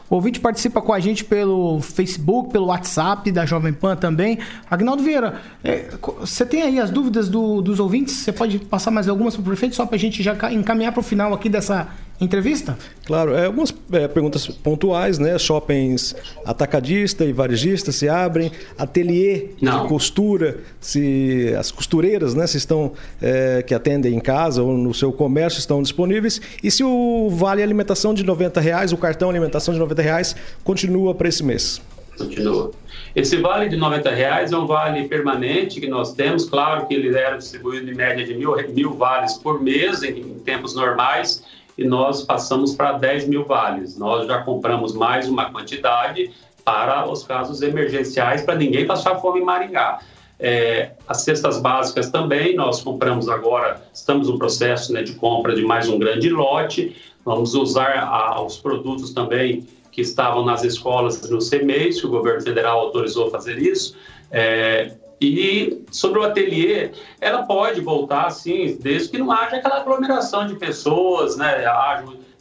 O ouvinte participa com a gente pelo Facebook, pelo WhatsApp da Jovem Pan também. Agnaldo Vieira, é, você tem aí as dúvidas do, dos ouvintes? Você pode passar mais algumas para o prefeito, só para a gente já encaminhar para o final aqui dessa entrevista? Claro, é, algumas é, perguntas pontuais, né? Shoppings atacadista e varejista se abrem, ateliê Não. de costura, se as costureiras, né, se estão é, que atendem em casa ou no seu comércio estão disponíveis e se o vale alimentação de 90 reais, o cartão alimentação de 90 reais continua para esse mês. Continua. Esse vale de 90 reais é um vale permanente que nós temos, claro que ele era distribuído em média de mil, mil vales por mês em, em tempos normais e nós passamos para 10 mil vales. Nós já compramos mais uma quantidade para os casos emergenciais, para ninguém passar fome em Maringá. É, as cestas básicas também, nós compramos agora, estamos no processo né, de compra de mais um grande lote, vamos usar a, os produtos também que estavam nas escolas no CMEIS, o governo federal autorizou fazer isso. É, e sobre o ateliê, ela pode voltar, sim, desde que não haja aquela aglomeração de pessoas, né?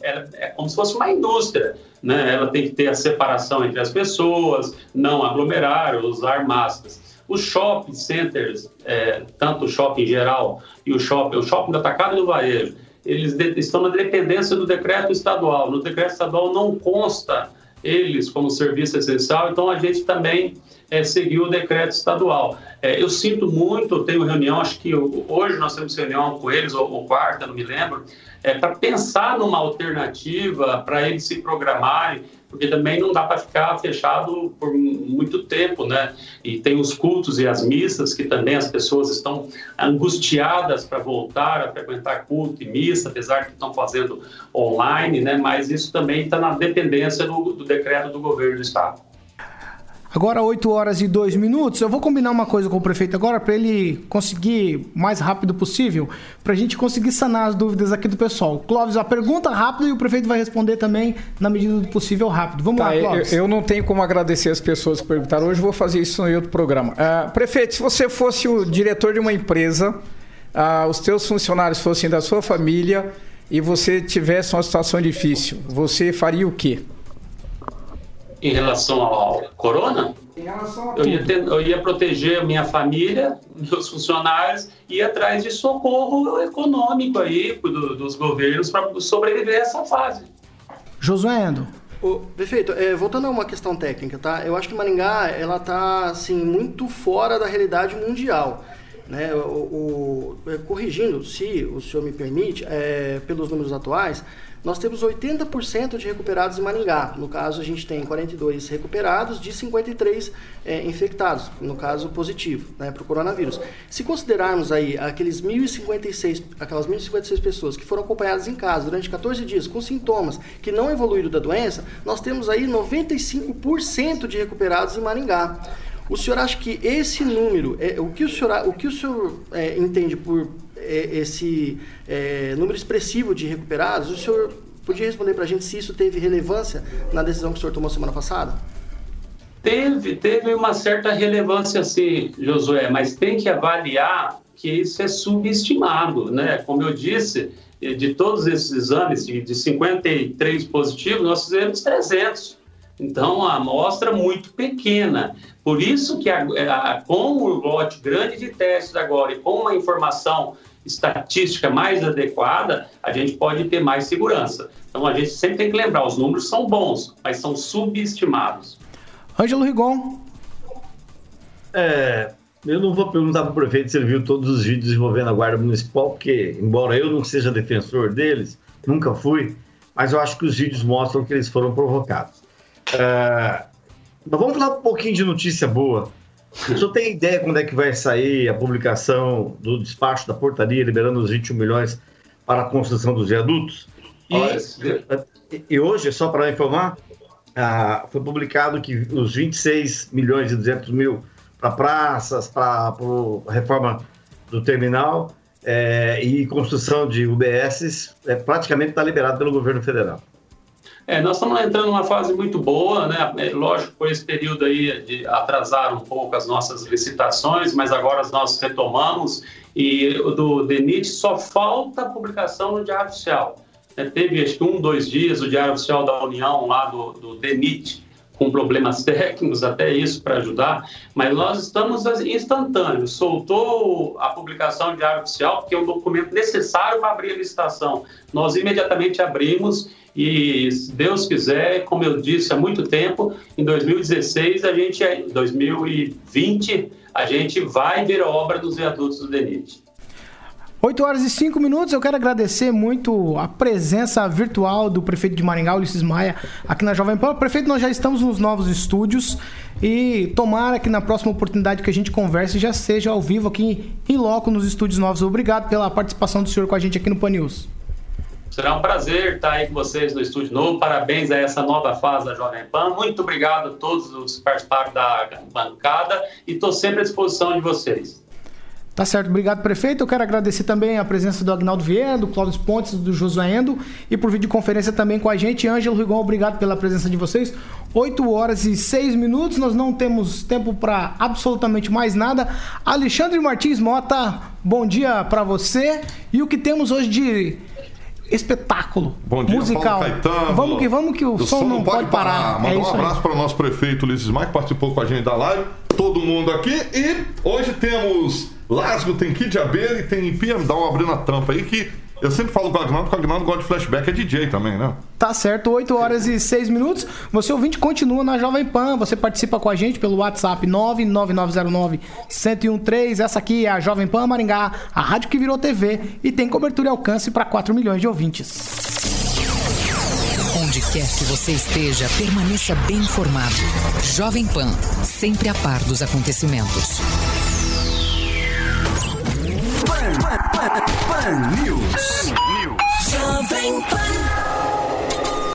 É, é como se fosse uma indústria, né? Ela tem que ter a separação entre as pessoas, não aglomerar, usar máscaras. Os shopping centers, é, tanto o shopping geral e o shopping, o shopping do atacado e do varejo, eles de, estão na dependência do decreto estadual. No decreto estadual não consta eles como serviço essencial, então a gente também é, seguiu o decreto estadual. É, eu sinto muito, tenho reunião, acho que hoje nós temos reunião com eles, ou, ou quarta, não me lembro, é, para pensar numa alternativa para eles se programarem, porque também não dá para ficar fechado por muito tempo, né? E tem os cultos e as missas que também as pessoas estão angustiadas para voltar a frequentar culto e missa, apesar que estão fazendo online, né? Mas isso também está na dependência do, do decreto do governo do estado. Agora 8 horas e 2 minutos. Eu vou combinar uma coisa com o prefeito agora para ele conseguir mais rápido possível, para a gente conseguir sanar as dúvidas aqui do pessoal. Clóvis, a pergunta rápida e o prefeito vai responder também na medida do possível rápido. Vamos tá, lá, Clóvis. Eu, eu, não tenho como agradecer as pessoas que perguntaram hoje, vou fazer isso em outro programa. Uh, prefeito, se você fosse o diretor de uma empresa, uh, os teus funcionários fossem da sua família e você tivesse uma situação difícil, você faria o quê? Em relação ao corona, eu ia, ter, eu ia proteger a minha família, meus funcionários, e ir atrás de socorro econômico aí do, dos governos para sobreviver a essa fase. Josué Endo. O, prefeito, é, voltando a uma questão técnica, tá? Eu acho que Maringá, ela tá, assim, muito fora da realidade mundial. Né? O, o, é, corrigindo, se o senhor me permite, é, pelos números atuais, nós temos 80% de recuperados em Maringá. No caso, a gente tem 42 recuperados de 53 é, infectados, no caso positivo, né, para o coronavírus. Se considerarmos aí aqueles 1.056, aquelas 1.056 pessoas que foram acompanhadas em casa durante 14 dias com sintomas que não evoluíram da doença, nós temos aí 95% de recuperados em Maringá. O senhor acha que esse número, é, o que o senhor, o que o senhor é, entende por é, esse é, número expressivo de recuperados, o senhor podia responder para a gente se isso teve relevância na decisão que o senhor tomou semana passada? Teve, teve uma certa relevância sim, Josué, mas tem que avaliar que isso é subestimado, né? Como eu disse, de todos esses exames, de, de 53 positivos, nós fizemos 300. Então, a amostra muito pequena. Por isso que, a, a, com o lote grande de testes agora e com uma informação estatística mais adequada, a gente pode ter mais segurança. Então, a gente sempre tem que lembrar, os números são bons, mas são subestimados. Ângelo Rigon. É, eu não vou perguntar para o prefeito se ele viu todos os vídeos envolvendo a Guarda Municipal, porque, embora eu não seja defensor deles, nunca fui, mas eu acho que os vídeos mostram que eles foram provocados. É, mas vamos falar um pouquinho de notícia boa. O senhor tem ideia quando é que vai sair a publicação do despacho da portaria liberando os 21 milhões para a construção dos viadutos? E, e hoje, só para informar, ah, foi publicado que os 26 milhões e 200 mil para praças, para a reforma do terminal é, e construção de UBSs, é, praticamente está liberado pelo governo federal. É, nós estamos entrando numa fase muito boa, né? É, lógico, foi esse período aí de atrasar um pouco as nossas licitações, mas agora nós retomamos e do DENIT só falta a publicação no Diário Oficial. É, teve acho que um, dois dias o Diário Oficial da União lá do, do DENIT com problemas técnicos, até isso para ajudar, mas nós estamos instantâneos. Soltou a publicação do Diário Oficial, que é um documento necessário para abrir a licitação. Nós imediatamente abrimos e, se Deus quiser, como eu disse há muito tempo, em 2016, a gente, em 2020, a gente vai ver a obra dos viadutos do DENIT. 8 horas e 5 minutos. Eu quero agradecer muito a presença virtual do prefeito de Maringá, Ulisses Maia, aqui na Jovem Pan. Prefeito, nós já estamos nos novos estúdios e tomara que na próxima oportunidade que a gente converse já seja ao vivo aqui em loco nos estúdios novos. Obrigado pela participação do senhor com a gente aqui no Pan News. Será um prazer estar aí com vocês no estúdio novo. Parabéns a essa nova fase da Jovem Pan. Muito obrigado a todos os que participaram da bancada e estou sempre à disposição de vocês. Tá certo, obrigado, prefeito. Eu quero agradecer também a presença do Agnaldo Vieira, do Cláudio Pontes, do Josué Endo e por videoconferência também com a gente. Ângelo Rigon, obrigado pela presença de vocês. 8 horas e 6 minutos, nós não temos tempo para absolutamente mais nada. Alexandre Martins Mota, bom dia para você. E o que temos hoje de espetáculo Bom dia, musical. Paulo Caetano. Vamos que vamos que o, O som, não pode parar. Mandar É um aí. abraço para o nosso prefeito Ulisses Maia, que participou com a gente da live. Todo mundo aqui. E hoje temos Lasgo, tem Kid Abelha e tem PM Down abrindo a tampa aí, que eu sempre falo com o Agnaldo, porque o Agnaldo gosta de flashback, é DJ também, né? Tá certo, 8 horas e 6 minutos. Você ouvinte continua na Jovem Pan. Você participa com a gente pelo WhatsApp 99909-1013. Essa aqui é a Jovem Pan Maringá, a rádio que virou TV e tem cobertura e alcance para 4 milhões de ouvintes. Onde quer que você esteja, permaneça bem informado. Jovem Pan, sempre a par dos acontecimentos. News. News. Jovem Pan.